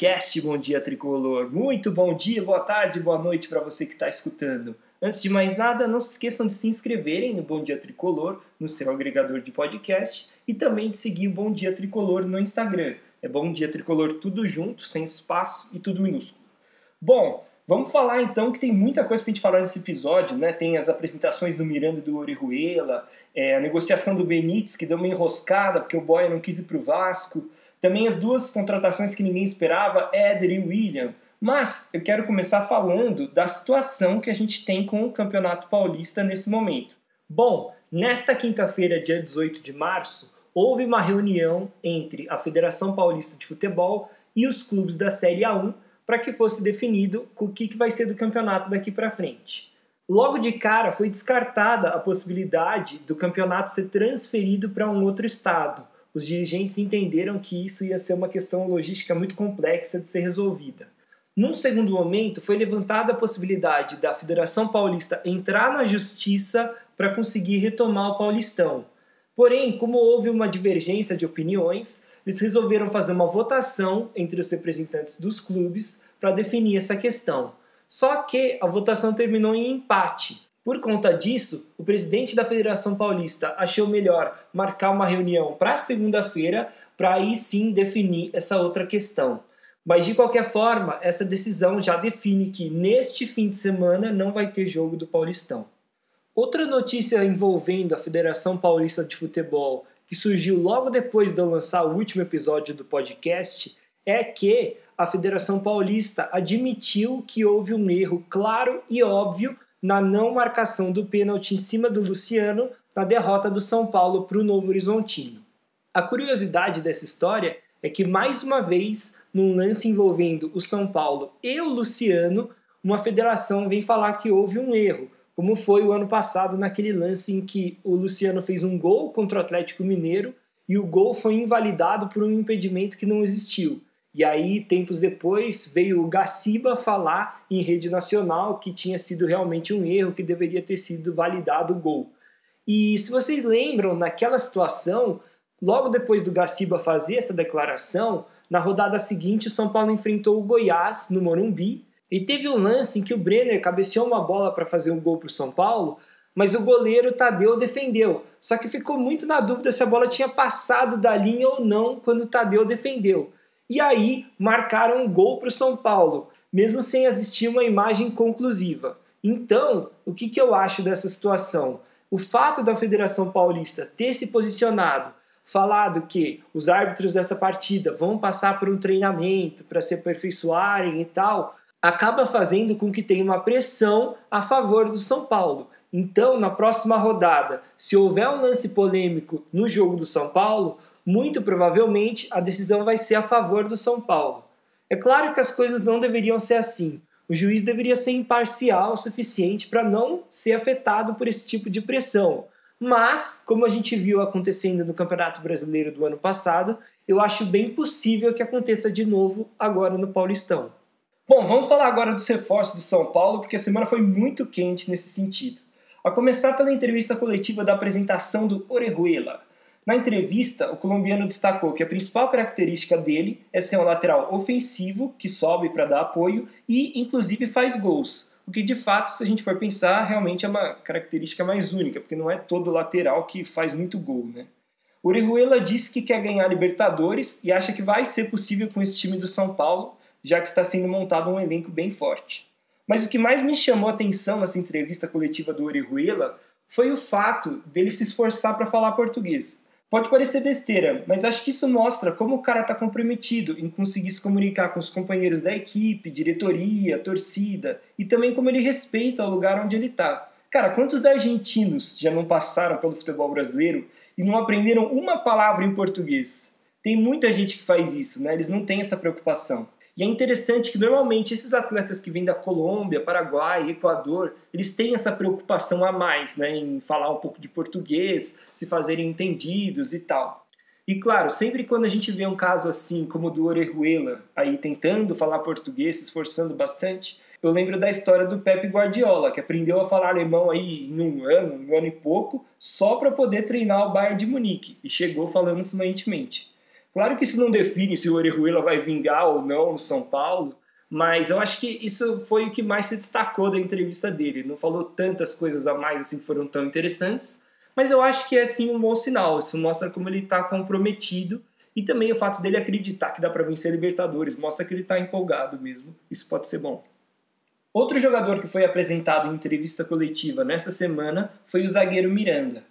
podcast Bom Dia Tricolor. Muito bom dia, boa tarde, boa noite para você que está escutando. Antes de mais nada, não se esqueçam de se inscreverem no Bom Dia Tricolor, no seu agregador de podcast, e também de seguir o Bom Dia Tricolor no Instagram. É Bom Dia Tricolor tudo junto, sem espaço e tudo minúsculo. Bom, vamos falar então que tem muita coisa para a gente falar nesse episódio, né? Tem as apresentações do Miranda e do Orejuela, é, a negociação do Benítez, que deu uma enroscada porque o Boia não quis ir para o Vasco, também as duas contratações que ninguém esperava, Éder e William. Mas eu quero começar falando da situação que a gente tem com o Campeonato Paulista nesse momento. Bom, nesta quinta-feira, dia 18 de março, houve uma reunião entre a Federação Paulista de Futebol e os clubes da Série A1 para que fosse definido o que vai ser do campeonato daqui para frente. Logo de cara foi descartada a possibilidade do campeonato ser transferido para um outro estado, os dirigentes entenderam que isso ia ser uma questão logística muito complexa de ser resolvida. Num segundo momento, foi levantada a possibilidade da Federação Paulista entrar na justiça para conseguir retomar o Paulistão. Porém, como houve uma divergência de opiniões, eles resolveram fazer uma votação entre os representantes dos clubes para definir essa questão. Só que a votação terminou em empate. Por conta disso, o presidente da Federação Paulista achou melhor marcar uma reunião para segunda-feira para aí sim definir essa outra questão. Mas de qualquer forma, essa decisão já define que neste fim de semana não vai ter jogo do Paulistão. Outra notícia envolvendo a Federação Paulista de Futebol, que surgiu logo depois de eu lançar o último episódio do podcast, é que a Federação Paulista admitiu que houve um erro claro e óbvio na não marcação do pênalti em cima do Luciano na derrota do São Paulo para o Novo Horizontino. A curiosidade dessa história é que, mais uma vez, num lance envolvendo o São Paulo e o Luciano, uma federação vem falar que houve um erro, como foi o ano passado naquele lance em que o Luciano fez um gol contra o Atlético Mineiro e o gol foi invalidado por um impedimento que não existiu. E aí, tempos depois, veio o Gaciba falar em rede nacional que tinha sido realmente um erro, que deveria ter sido validado o gol. E se vocês lembram, naquela situação, logo depois do Gaciba fazer essa declaração, na rodada seguinte o São Paulo enfrentou o Goiás no Morumbi e teve um lance em que o Brenner cabeceou uma bola para fazer um gol para o São Paulo, mas o goleiro Tadeu defendeu. Só que ficou muito na dúvida se a bola tinha passado da linha ou não quando o Tadeu defendeu e aí marcaram um gol para o São Paulo, mesmo sem existir uma imagem conclusiva. Então, o que, que eu acho dessa situação? O fato da Federação Paulista ter se posicionado, falado que os árbitros dessa partida vão passar por um treinamento para se aperfeiçoarem e tal, acaba fazendo com que tenha uma pressão a favor do São Paulo. Então, na próxima rodada, se houver um lance polêmico no jogo do São Paulo, muito provavelmente a decisão vai ser a favor do São Paulo. É claro que as coisas não deveriam ser assim. O juiz deveria ser imparcial o suficiente para não ser afetado por esse tipo de pressão. Mas, como a gente viu acontecendo no Campeonato Brasileiro do ano passado, eu acho bem possível que aconteça de novo agora no Paulistão. Bom, vamos falar agora dos reforços do São Paulo, porque a semana foi muito quente nesse sentido. A começar pela entrevista coletiva da apresentação do Orejuela, na entrevista, o colombiano destacou que a principal característica dele é ser um lateral ofensivo que sobe para dar apoio e, inclusive, faz gols. O que, de fato, se a gente for pensar, realmente é uma característica mais única, porque não é todo lateral que faz muito gol, né? Orejuela disse que quer ganhar Libertadores e acha que vai ser possível com esse time do São Paulo, já que está sendo montado um elenco bem forte. Mas o que mais me chamou a atenção nessa entrevista coletiva do Orejuela foi o fato dele se esforçar para falar português. Pode parecer besteira, mas acho que isso mostra como o cara está comprometido em conseguir se comunicar com os companheiros da equipe, diretoria, torcida e também como ele respeita o lugar onde ele está. Cara, quantos argentinos já não passaram pelo futebol brasileiro e não aprenderam uma palavra em português? Tem muita gente que faz isso, né? Eles não têm essa preocupação. E é interessante que normalmente esses atletas que vêm da Colômbia, Paraguai, Equador, eles têm essa preocupação a mais, né, em falar um pouco de português, se fazerem entendidos e tal. E claro, sempre quando a gente vê um caso assim, como o do Orejuela, aí tentando falar português, se esforçando bastante, eu lembro da história do Pepe Guardiola, que aprendeu a falar alemão aí em um ano, um ano e pouco, só para poder treinar o Bayern de Munique, e chegou falando fluentemente. Claro que isso não define se o Orejuela vai vingar ou não no São Paulo, mas eu acho que isso foi o que mais se destacou da entrevista dele. Ele não falou tantas coisas a mais assim que foram tão interessantes, mas eu acho que é sim um bom sinal. Isso mostra como ele está comprometido e também o fato dele acreditar que dá para vencer a Libertadores mostra que ele está empolgado mesmo. Isso pode ser bom. Outro jogador que foi apresentado em entrevista coletiva nessa semana foi o zagueiro Miranda.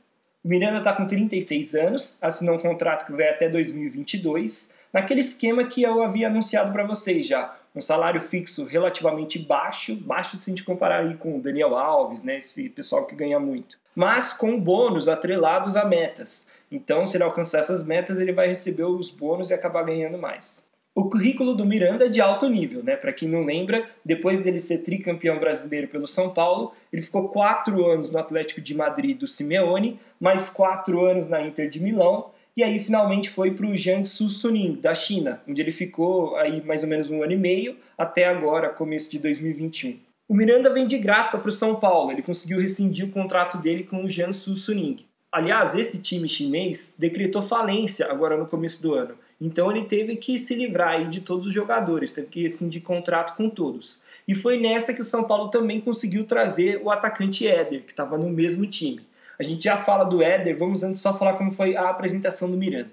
Miranda está com 36 anos, assinou um contrato que vai até 2022, naquele esquema que eu havia anunciado para vocês já um salário fixo relativamente baixo, baixo se a gente comparar aí com o Daniel Alves, né, esse pessoal que ganha muito, mas com bônus atrelados a metas. Então, se ele alcançar essas metas, ele vai receber os bônus e acabar ganhando mais. O currículo do Miranda é de alto nível, né? Para quem não lembra, depois dele ser tricampeão brasileiro pelo São Paulo, ele ficou quatro anos no Atlético de Madrid do Simeone, mais quatro anos na Inter de Milão e aí finalmente foi para o Jiangsu Suning, da China, onde ele ficou aí mais ou menos um ano e meio, até agora, começo de 2021. O Miranda vem de graça para o São Paulo, ele conseguiu rescindir o contrato dele com o Jiangsu Suning. Aliás, esse time chinês decretou falência agora no começo do ano, então ele teve que se livrar aí de todos os jogadores, teve que rescindir contrato com todos. E foi nessa que o São Paulo também conseguiu trazer o atacante Éder, que estava no mesmo time. A gente já fala do Éder, vamos antes só falar como foi a apresentação do Miranda.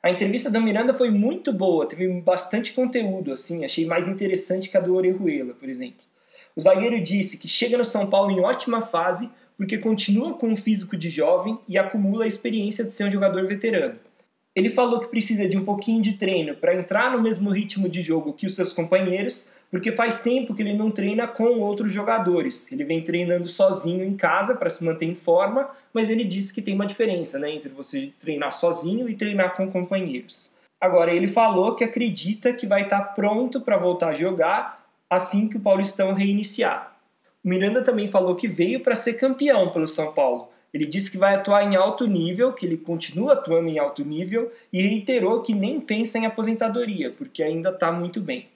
A entrevista do Miranda foi muito boa, teve bastante conteúdo, assim, achei mais interessante que a do Orejuela, por exemplo. O zagueiro disse que chega no São Paulo em ótima fase porque continua com um físico de jovem e acumula a experiência de ser um jogador veterano. Ele falou que precisa de um pouquinho de treino para entrar no mesmo ritmo de jogo que os seus companheiros, porque faz tempo que ele não treina com outros jogadores. Ele vem treinando sozinho em casa para se manter em forma, mas ele disse que tem uma diferença né, entre você treinar sozinho e treinar com companheiros. Agora, ele falou que acredita que vai estar pronto para voltar a jogar assim que o Paulistão reiniciar. O Miranda também falou que veio para ser campeão pelo São Paulo. Ele disse que vai atuar em alto nível, que ele continua atuando em alto nível e reiterou que nem pensa em aposentadoria, porque ainda está muito bem.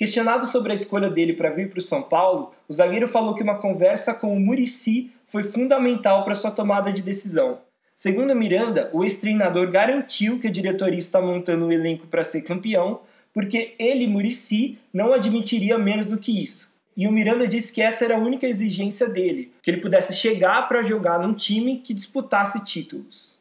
Questionado sobre a escolha dele para vir para o São Paulo, o zagueiro falou que uma conversa com o Murici foi fundamental para sua tomada de decisão. Segundo Miranda, o ex-treinador garantiu que a diretoria está montando o um elenco para ser campeão, porque ele, Murici, não admitiria menos do que isso. E o Miranda disse que essa era a única exigência dele, que ele pudesse chegar para jogar num time que disputasse títulos.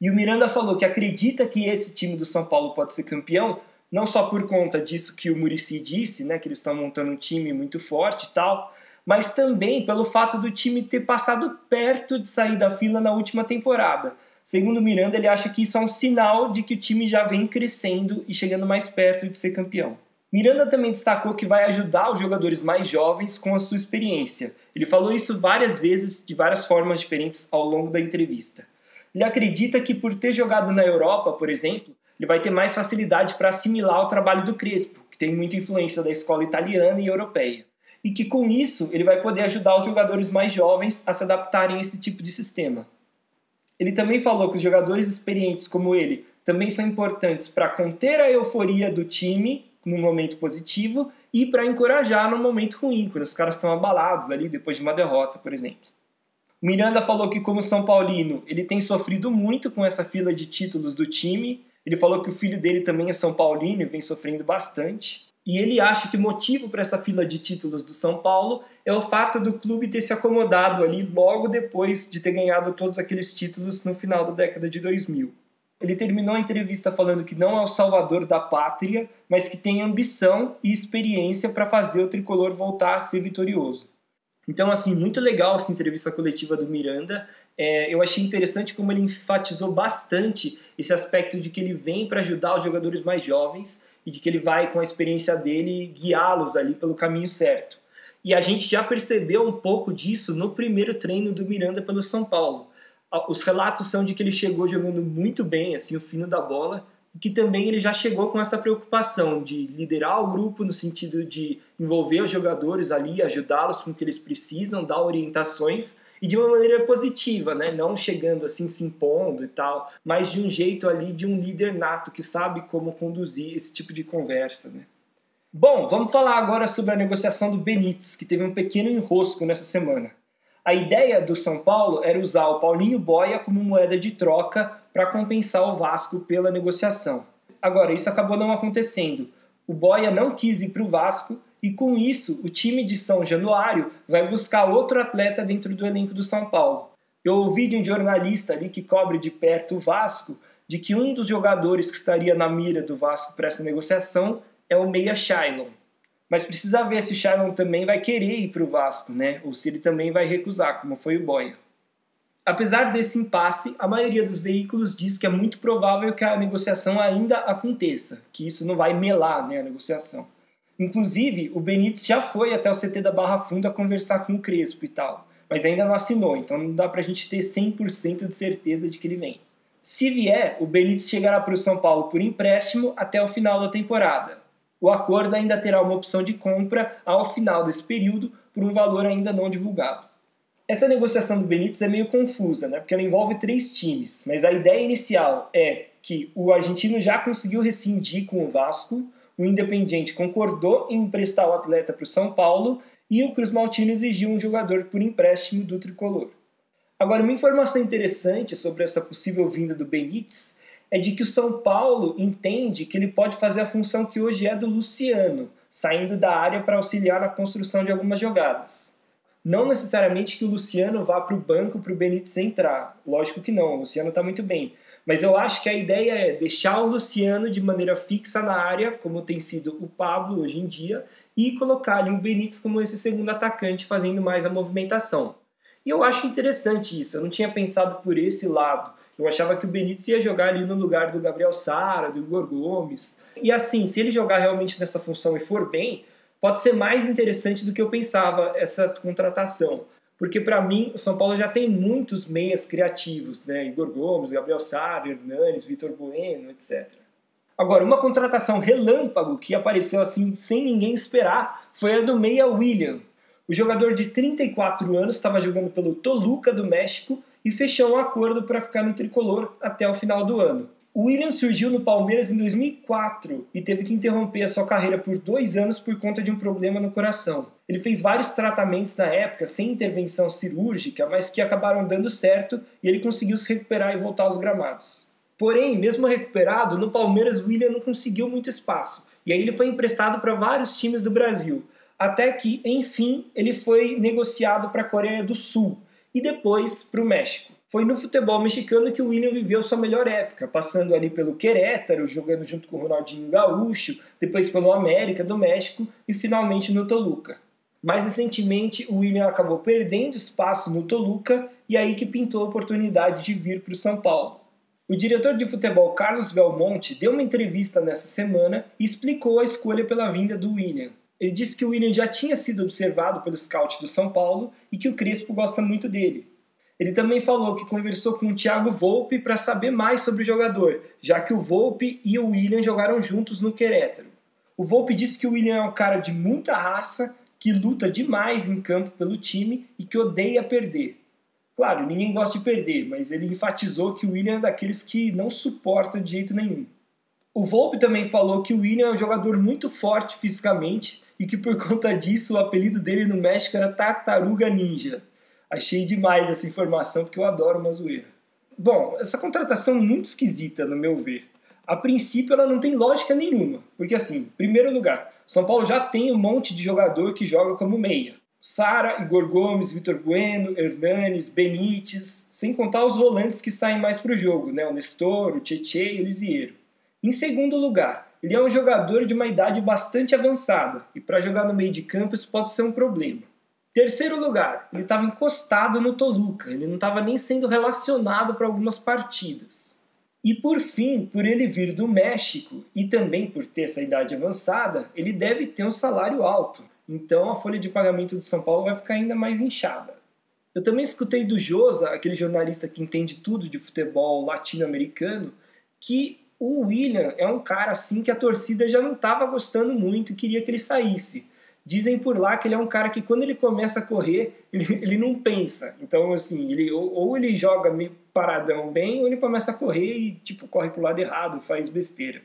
E o Miranda falou que acredita que esse time do São Paulo pode ser campeão não só por conta disso que o Murici disse, né, que eles estão montando um time muito forte e tal, mas também pelo fato do time ter passado perto de sair da fila na última temporada. Segundo Miranda, ele acha que isso é um sinal de que o time já vem crescendo e chegando mais perto de ser campeão. Miranda também destacou que vai ajudar os jogadores mais jovens com a sua experiência. Ele falou isso várias vezes, de várias formas diferentes ao longo da entrevista. Ele acredita que por ter jogado na Europa, por exemplo, ele vai ter mais facilidade para assimilar o trabalho do Crespo, que tem muita influência da escola italiana e europeia. E que com isso ele vai poder ajudar os jogadores mais jovens a se adaptarem a esse tipo de sistema. Ele também falou que os jogadores experientes como ele também são importantes para conter a euforia do time no momento positivo e para encorajar no momento ruim, quando os caras estão abalados ali depois de uma derrota, por exemplo. Miranda falou que como São Paulino, ele tem sofrido muito com essa fila de títulos do time ele falou que o filho dele também é São Paulino e vem sofrendo bastante. E ele acha que o motivo para essa fila de títulos do São Paulo é o fato do clube ter se acomodado ali logo depois de ter ganhado todos aqueles títulos no final da década de 2000. Ele terminou a entrevista falando que não é o salvador da pátria, mas que tem ambição e experiência para fazer o tricolor voltar a ser vitorioso. Então, assim, muito legal essa entrevista coletiva do Miranda é, eu achei interessante como ele enfatizou bastante esse aspecto de que ele vem para ajudar os jogadores mais jovens e de que ele vai, com a experiência dele, guiá-los ali pelo caminho certo. E a gente já percebeu um pouco disso no primeiro treino do Miranda pelo São Paulo. Os relatos são de que ele chegou jogando muito bem, assim, o fino da bola, que também ele já chegou com essa preocupação de liderar o grupo no sentido de envolver os jogadores ali, ajudá-los com o que eles precisam, dar orientações e de uma maneira positiva, né? Não chegando assim se impondo e tal, mas de um jeito ali de um líder nato que sabe como conduzir esse tipo de conversa, né? Bom, vamos falar agora sobre a negociação do Benítez, que teve um pequeno enrosco nessa semana. A ideia do São Paulo era usar o Paulinho Boia como moeda de troca para compensar o Vasco pela negociação. Agora, isso acabou não acontecendo. O Boia não quis ir para o Vasco e com isso o time de São Januário vai buscar outro atleta dentro do elenco do São Paulo. Eu ouvi de um jornalista ali que cobre de perto o Vasco de que um dos jogadores que estaria na mira do Vasco para essa negociação é o Meia Shailon. Mas precisa ver se o Shailon também vai querer ir para o Vasco, né? Ou se ele também vai recusar, como foi o Boia. Apesar desse impasse, a maioria dos veículos diz que é muito provável que a negociação ainda aconteça, que isso não vai melar né, a negociação. Inclusive, o Benítez já foi até o CT da Barra Funda conversar com o Crespo e tal, mas ainda não assinou, então não dá pra gente ter 100% de certeza de que ele vem. Se vier, o Benítez chegará para o São Paulo por empréstimo até o final da temporada. O acordo ainda terá uma opção de compra ao final desse período por um valor ainda não divulgado. Essa negociação do Benítez é meio confusa, né? porque ela envolve três times, mas a ideia inicial é que o argentino já conseguiu rescindir com o Vasco, o Independiente concordou em emprestar o atleta para o São Paulo e o Cruz Maltino exigiu um jogador por empréstimo do tricolor. Agora, uma informação interessante sobre essa possível vinda do Benítez é de que o São Paulo entende que ele pode fazer a função que hoje é do Luciano, saindo da área para auxiliar na construção de algumas jogadas. Não necessariamente que o Luciano vá para o banco para o Benítez entrar. Lógico que não, o Luciano está muito bem. Mas eu acho que a ideia é deixar o Luciano de maneira fixa na área, como tem sido o Pablo hoje em dia, e colocar ali o Benítez como esse segundo atacante, fazendo mais a movimentação. E eu acho interessante isso, eu não tinha pensado por esse lado. Eu achava que o Benítez ia jogar ali no lugar do Gabriel Sara, do Igor Gomes. E assim, se ele jogar realmente nessa função e for bem, pode ser mais interessante do que eu pensava essa contratação. Porque para mim, o São Paulo já tem muitos meias criativos, né? Igor Gomes, Gabriel Sá, Hernanes, Vitor Bueno, etc. Agora, uma contratação relâmpago que apareceu assim sem ninguém esperar foi a do meia William. O jogador de 34 anos estava jogando pelo Toluca do México e fechou um acordo para ficar no tricolor até o final do ano. O William surgiu no Palmeiras em 2004 e teve que interromper a sua carreira por dois anos por conta de um problema no coração. Ele fez vários tratamentos na época sem intervenção cirúrgica, mas que acabaram dando certo e ele conseguiu se recuperar e voltar aos gramados. Porém, mesmo recuperado, no Palmeiras o William não conseguiu muito espaço e aí ele foi emprestado para vários times do Brasil, até que, enfim, ele foi negociado para a Coreia do Sul e depois para o México. Foi no futebol mexicano que o William viveu sua melhor época, passando ali pelo Querétaro, jogando junto com o Ronaldinho Gaúcho, depois pelo América do México e finalmente no Toluca. Mais recentemente, o William acabou perdendo espaço no Toluca e aí que pintou a oportunidade de vir para o São Paulo. O diretor de futebol Carlos Belmonte deu uma entrevista nessa semana e explicou a escolha pela vinda do William. Ele disse que o William já tinha sido observado pelo scout do São Paulo e que o Crespo gosta muito dele. Ele também falou que conversou com o Thiago Volpe para saber mais sobre o jogador, já que o Volpe e o William jogaram juntos no Querétaro. O Volpe disse que o William é um cara de muita raça, que luta demais em campo pelo time e que odeia perder. Claro, ninguém gosta de perder, mas ele enfatizou que o William é daqueles que não suporta de jeito nenhum. O Volpe também falou que o William é um jogador muito forte fisicamente e que por conta disso o apelido dele no México era Tartaruga Ninja. Achei demais essa informação porque eu adoro uma zoeira. Bom, essa contratação é muito esquisita, no meu ver. A princípio, ela não tem lógica nenhuma. Porque, assim, primeiro lugar, São Paulo já tem um monte de jogador que joga como meia. Sara, Igor Gomes, Vitor Bueno, Hernanes, Benítez, sem contar os volantes que saem mais para o jogo, né? o Nestor, o Tietê e o Lisieiro. Em segundo lugar, ele é um jogador de uma idade bastante avançada, e para jogar no meio de campo isso pode ser um problema. Terceiro lugar, ele estava encostado no Toluca, ele não estava nem sendo relacionado para algumas partidas. E por fim, por ele vir do México e também por ter essa idade avançada, ele deve ter um salário alto. Então a folha de pagamento do São Paulo vai ficar ainda mais inchada. Eu também escutei do Josa, aquele jornalista que entende tudo de futebol latino-americano, que o William é um cara assim que a torcida já não estava gostando muito e queria que ele saísse. Dizem por lá que ele é um cara que quando ele começa a correr, ele, ele não pensa. Então, assim, ele, ou, ou, ele joga meio paradão bem, ou ele começa a correr e, tipo, corre pro lado errado, faz besteira.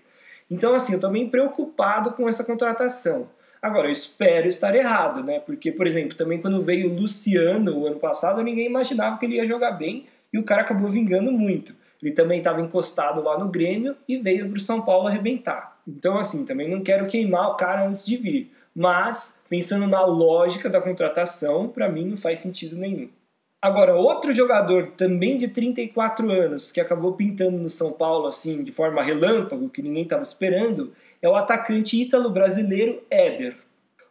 Então, assim, eu meio preocupado com essa contratação. Agora, eu espero estar errado, né? Porque, por exemplo, também quando veio o Luciano o ano passado, ninguém imaginava que ele ia jogar bem e o cara acabou vingando muito. Ele também estava encostado lá no Grêmio e veio para o São Paulo arrebentar. Então, assim, também não quero queimar o cara antes de vir. Mas, pensando na lógica da contratação, para mim não faz sentido nenhum. Agora, outro jogador também de 34 anos que acabou pintando no São Paulo assim de forma relâmpago, que ninguém estava esperando, é o atacante ítalo-brasileiro Éder.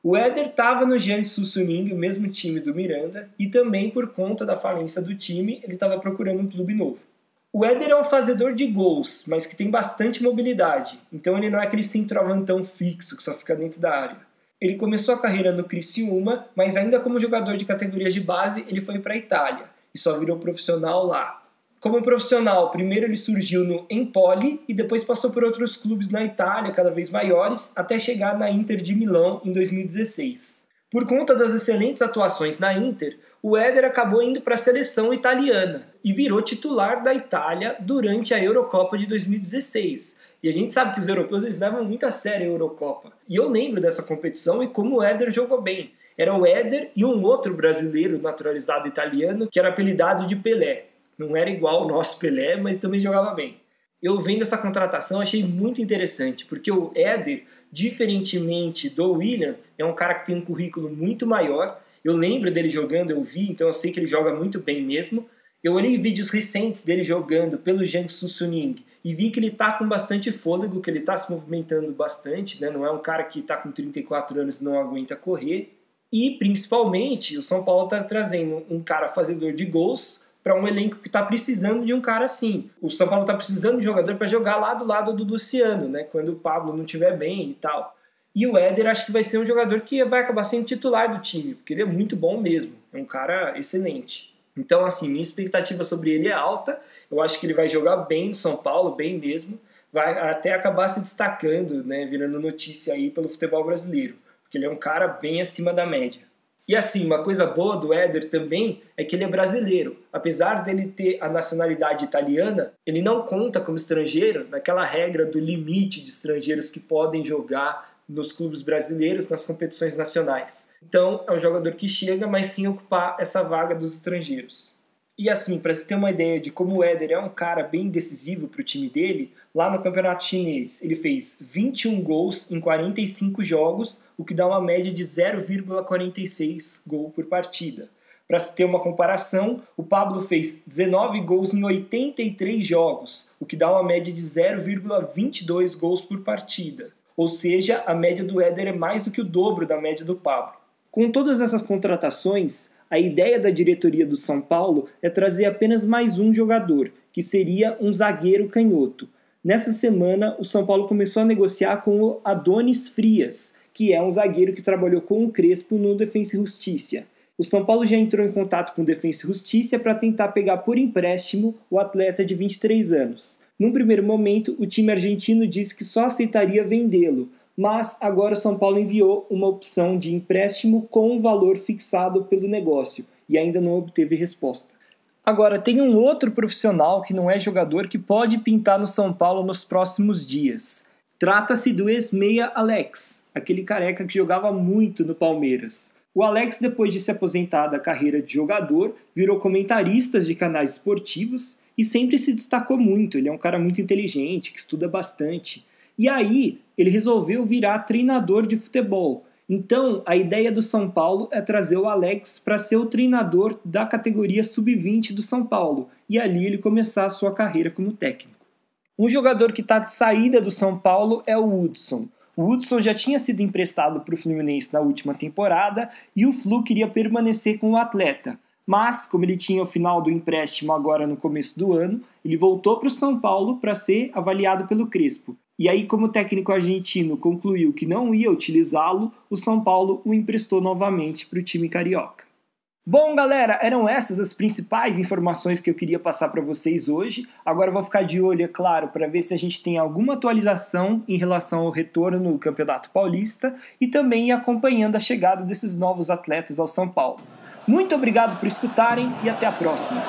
O Éder estava no Jiangsu Suning, o mesmo time do Miranda, e também por conta da falência do time, ele estava procurando um clube novo. O Éder é um fazedor de gols, mas que tem bastante mobilidade, então ele não é aquele centroavantão fixo que só fica dentro da área. Ele começou a carreira no Criciúma, mas ainda como jogador de categorias de base, ele foi para a Itália e só virou profissional lá. Como profissional, primeiro ele surgiu no Empoli e depois passou por outros clubes na Itália, cada vez maiores, até chegar na Inter de Milão em 2016. Por conta das excelentes atuações na Inter, o Éder acabou indo para a seleção italiana e virou titular da Itália durante a Eurocopa de 2016, e a gente sabe que os europeus eles levam muito a sério a Eurocopa. E eu lembro dessa competição e como o Éder jogou bem. Era o Éder e um outro brasileiro naturalizado italiano que era apelidado de Pelé. Não era igual o nosso Pelé, mas também jogava bem. Eu vendo essa contratação achei muito interessante, porque o Éder, diferentemente do William, é um cara que tem um currículo muito maior. Eu lembro dele jogando, eu vi, então eu sei que ele joga muito bem mesmo. Eu olhei vídeos recentes dele jogando pelo Jiangsu Suning e vi que ele tá com bastante fôlego, que ele tá se movimentando bastante, né? Não é um cara que tá com 34 anos e não aguenta correr. E principalmente, o São Paulo tá trazendo um cara fazedor de gols para um elenco que está precisando de um cara assim. O São Paulo está precisando de jogador para jogar lá do lado do Luciano, né? Quando o Pablo não estiver bem e tal. E o Éder acho que vai ser um jogador que vai acabar sendo titular do time, porque ele é muito bom mesmo. É um cara excelente. Então, assim, minha expectativa sobre ele é alta. Eu acho que ele vai jogar bem no São Paulo, bem mesmo. Vai até acabar se destacando, né, virando notícia aí pelo futebol brasileiro, porque ele é um cara bem acima da média. E assim, uma coisa boa do Éder também é que ele é brasileiro. Apesar dele ter a nacionalidade italiana, ele não conta como estrangeiro naquela regra do limite de estrangeiros que podem jogar nos clubes brasileiros, nas competições nacionais. Então, é um jogador que chega, mas sim ocupar essa vaga dos estrangeiros. E assim, para você ter uma ideia de como o Éder é um cara bem decisivo para o time dele, lá no campeonato chinês ele fez 21 gols em 45 jogos, o que dá uma média de 0,46 gol por partida. Para se ter uma comparação, o Pablo fez 19 gols em 83 jogos, o que dá uma média de 0,22 gols por partida ou seja, a média do Éder é mais do que o dobro da média do Pablo. Com todas essas contratações, a ideia da diretoria do São Paulo é trazer apenas mais um jogador, que seria um zagueiro canhoto. Nessa semana, o São Paulo começou a negociar com o Adonis Frias, que é um zagueiro que trabalhou com o Crespo no Defensa e Justiça. O São Paulo já entrou em contato com o Defensa e Justiça para tentar pegar por empréstimo o atleta de 23 anos. Num primeiro momento, o time argentino disse que só aceitaria vendê-lo, mas agora o São Paulo enviou uma opção de empréstimo com um valor fixado pelo negócio e ainda não obteve resposta. Agora, tem um outro profissional que não é jogador que pode pintar no São Paulo nos próximos dias. Trata-se do ex-meia Alex, aquele careca que jogava muito no Palmeiras. O Alex, depois de se aposentar da carreira de jogador, virou comentarista de canais esportivos e sempre se destacou muito. Ele é um cara muito inteligente, que estuda bastante. E aí, ele resolveu virar treinador de futebol. Então, a ideia do São Paulo é trazer o Alex para ser o treinador da categoria sub-20 do São Paulo e ali ele começar a sua carreira como técnico. Um jogador que está de saída do São Paulo é o Hudson. O Hudson já tinha sido emprestado para o Fluminense na última temporada e o Flu queria permanecer com o atleta. Mas, como ele tinha o final do empréstimo agora no começo do ano, ele voltou para o São Paulo para ser avaliado pelo Crespo. E aí, como o técnico argentino concluiu que não ia utilizá-lo, o São Paulo o emprestou novamente para o time carioca. Bom, galera, eram essas as principais informações que eu queria passar para vocês hoje. Agora eu vou ficar de olho, é claro, para ver se a gente tem alguma atualização em relação ao retorno no Campeonato Paulista e também acompanhando a chegada desses novos atletas ao São Paulo. Muito obrigado por escutarem e até a próxima.